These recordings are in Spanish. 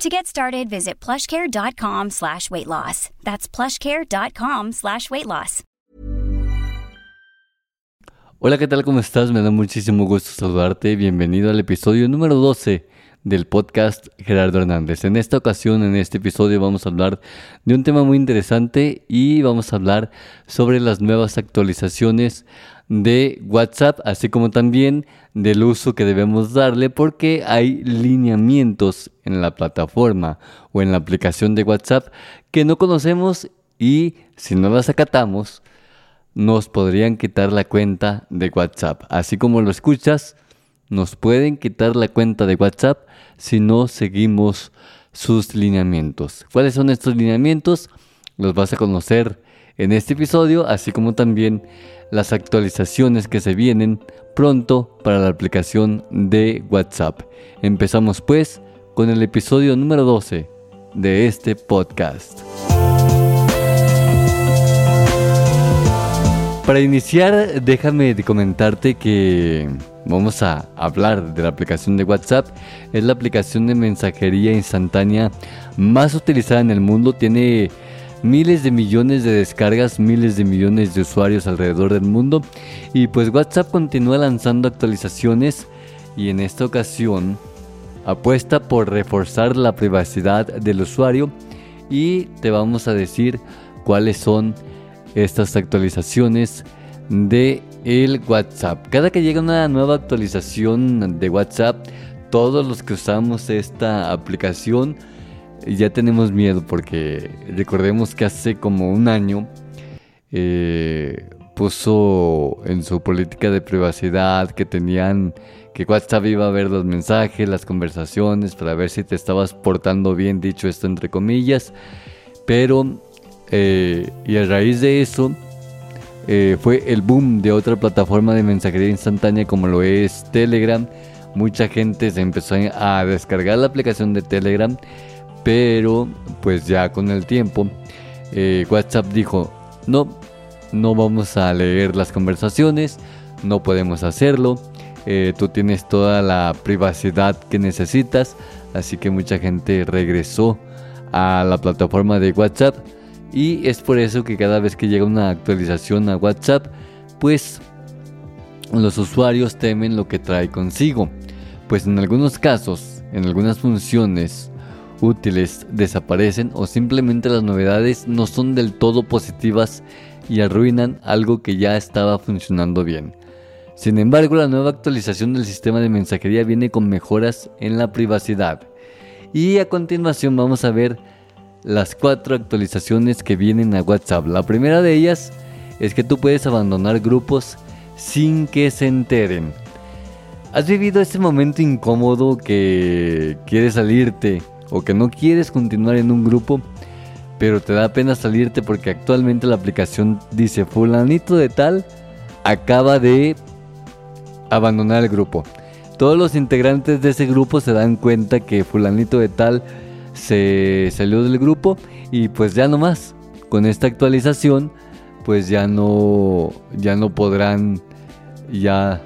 To get started, visit plushcare.com slash weight loss. That's plushcare.com slash weight loss. Hola, ¿qué tal? ¿Cómo estás? Me da muchísimo gusto saludarte. Bienvenido al episodio número 12 del podcast Gerardo Hernández. En esta ocasión, en este episodio, vamos a hablar de un tema muy interesante y vamos a hablar sobre las nuevas actualizaciones de WhatsApp, así como también del uso que debemos darle porque hay lineamientos en la plataforma o en la aplicación de WhatsApp que no conocemos y si no las acatamos nos podrían quitar la cuenta de WhatsApp. Así como lo escuchas, nos pueden quitar la cuenta de WhatsApp si no seguimos sus lineamientos. ¿Cuáles son estos lineamientos? Los vas a conocer en este episodio, así como también las actualizaciones que se vienen pronto para la aplicación de WhatsApp. Empezamos pues con el episodio número 12 de este podcast. Para iniciar, déjame comentarte que vamos a hablar de la aplicación de WhatsApp. Es la aplicación de mensajería instantánea más utilizada en el mundo. Tiene miles de millones de descargas, miles de millones de usuarios alrededor del mundo. Y pues WhatsApp continúa lanzando actualizaciones y en esta ocasión apuesta por reforzar la privacidad del usuario y te vamos a decir cuáles son estas actualizaciones de el WhatsApp. Cada que llega una nueva actualización de WhatsApp, todos los que usamos esta aplicación ya tenemos miedo porque recordemos que hace como un año eh, puso en su política de privacidad que tenían que WhatsApp iba a ver los mensajes, las conversaciones para ver si te estabas portando bien, dicho esto entre comillas, pero eh, y a raíz de eso eh, fue el boom de otra plataforma de mensajería instantánea como lo es Telegram. Mucha gente se empezó a descargar la aplicación de Telegram, pero pues ya con el tiempo eh, WhatsApp dijo, no, no vamos a leer las conversaciones, no podemos hacerlo, tú tienes toda la privacidad que necesitas, así que mucha gente regresó a la plataforma de WhatsApp y es por eso que cada vez que llega una actualización a WhatsApp, pues los usuarios temen lo que trae consigo. Pues en algunos casos, en algunas funciones útiles desaparecen o simplemente las novedades no son del todo positivas y arruinan algo que ya estaba funcionando bien. Sin embargo, la nueva actualización del sistema de mensajería viene con mejoras en la privacidad. Y a continuación vamos a ver las cuatro actualizaciones que vienen a WhatsApp. La primera de ellas es que tú puedes abandonar grupos sin que se enteren. ¿Has vivido ese momento incómodo que quieres salirte o que no quieres continuar en un grupo, pero te da pena salirte porque actualmente la aplicación dice fulanito de tal acaba de abandonar el grupo? Todos los integrantes de ese grupo se dan cuenta que fulanito de tal se salió del grupo y pues ya no más. Con esta actualización pues ya no ya no podrán ya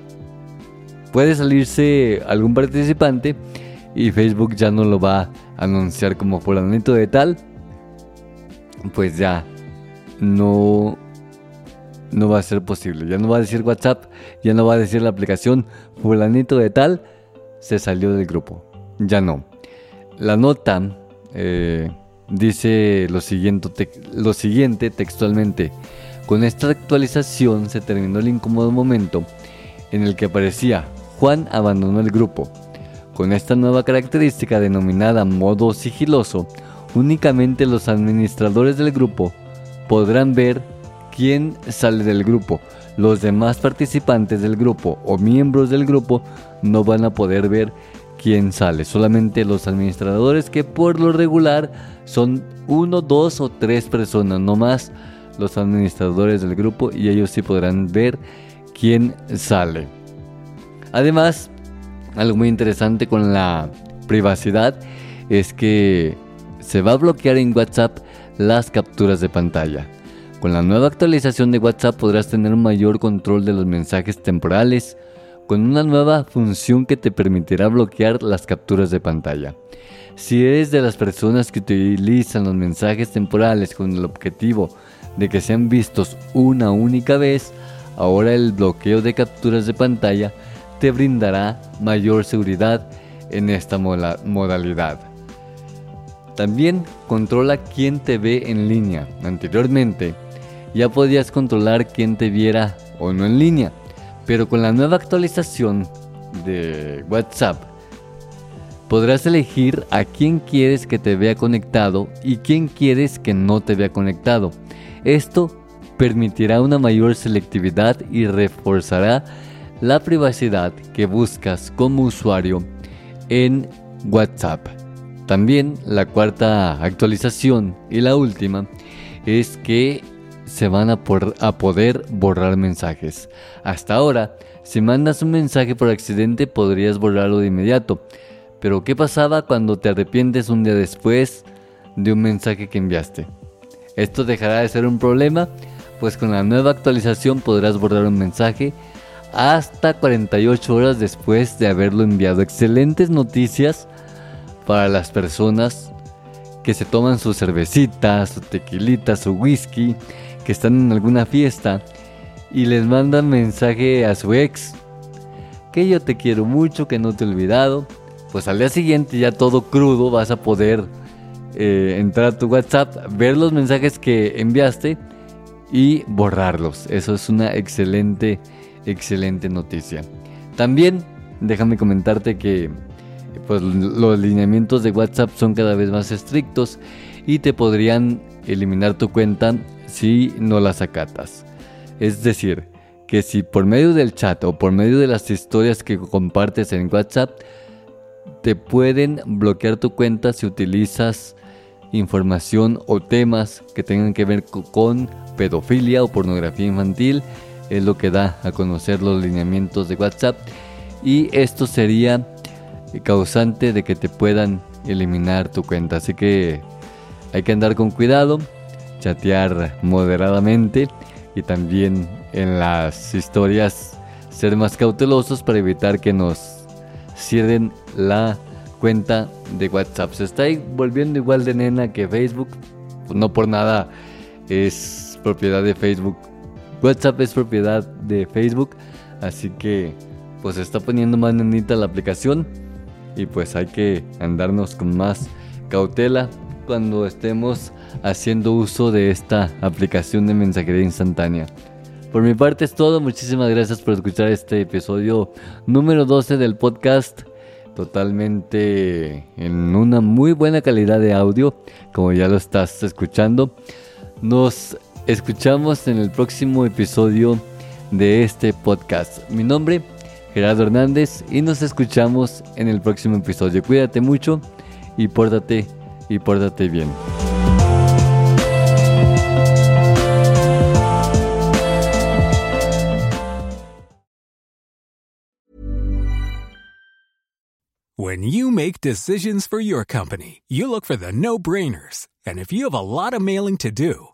puede salirse algún participante y Facebook ya no lo va a anunciar como fulanito de tal. Pues ya no no va a ser posible. Ya no va a decir WhatsApp, ya no va a decir la aplicación fulanito de tal se salió del grupo. Ya no. La nota eh, dice lo siguiente, lo siguiente textualmente. Con esta actualización se terminó el incómodo momento en el que aparecía Juan abandonó el grupo. Con esta nueva característica denominada modo sigiloso, únicamente los administradores del grupo podrán ver quién sale del grupo. Los demás participantes del grupo o miembros del grupo no van a poder ver quién sale. Solamente los administradores que por lo regular son uno, dos o tres personas, no más. los administradores del grupo y ellos sí podrán ver quién sale. Además, algo muy interesante con la privacidad es que se va a bloquear en WhatsApp las capturas de pantalla. Con la nueva actualización de WhatsApp podrás tener un mayor control de los mensajes temporales con una nueva función que te permitirá bloquear las capturas de pantalla. Si eres de las personas que utilizan los mensajes temporales con el objetivo de que sean vistos una única vez, ahora el bloqueo de capturas de pantalla te brindará mayor seguridad en esta modalidad. También controla quién te ve en línea. Anteriormente ya podías controlar quién te viera o no en línea, pero con la nueva actualización de WhatsApp podrás elegir a quién quieres que te vea conectado y quién quieres que no te vea conectado. Esto permitirá una mayor selectividad y reforzará la privacidad que buscas como usuario en WhatsApp. También la cuarta actualización y la última es que se van a, poder borrar mensajes. Hasta ahora, si mandas un mensaje por accidente podrías borrarlo de inmediato. Pero ¿qué pasaba cuando te arrepientes un día después de un mensaje que enviaste? Esto dejará de ser un problema, pues con la nueva actualización podrás borrar un mensaje hasta 48 horas después de haberlo enviado. Excelentes noticias para las personas que se toman su cervecita, su tequilita, su whisky, que están en alguna fiesta y les mandan mensaje a su ex que yo te quiero mucho, que no te he olvidado. Pues al día siguiente ya todo crudo vas a poder eh, entrar a tu WhatsApp, ver los mensajes que enviaste y borrarlos. Eso es una excelente, excelente noticia. También déjame comentarte que pues los lineamientos de WhatsApp son cada vez más estrictos y te podrían eliminar tu cuenta si no las acatas. Es decir, que si por medio del chat o por medio de las historias que compartes en WhatsApp, te pueden bloquear tu cuenta si utilizas información o temas que tengan que ver con pedofilia o pornografía infantil. Es lo que da a conocer los lineamientos de WhatsApp. Y esto sería causante de que te puedan eliminar tu cuenta. Así que hay que andar con cuidado, chatear moderadamente y también en las historias ser más cautelosos para evitar que nos cierren la cuenta de WhatsApp. Se está volviendo igual de nena que Facebook. No por nada es propiedad de Facebook. WhatsApp es propiedad de Facebook. Así que pues está poniendo más nenita la aplicación y pues hay que andarnos con más cautela cuando estemos haciendo uso de esta aplicación de mensajería instantánea. Por mi parte es todo, muchísimas gracias por escuchar este episodio número 12 del podcast, totalmente en una muy buena calidad de audio, como ya lo estás escuchando. Nos escuchamos en el próximo episodio de este podcast. Mi nombre Gerardo Hernández y nos escuchamos en el próximo episodio. Cuídate mucho y pórtate y pórtate bien. When you make decisions for your company, you look for the no-brainers. And if you have a lot of mailing to do,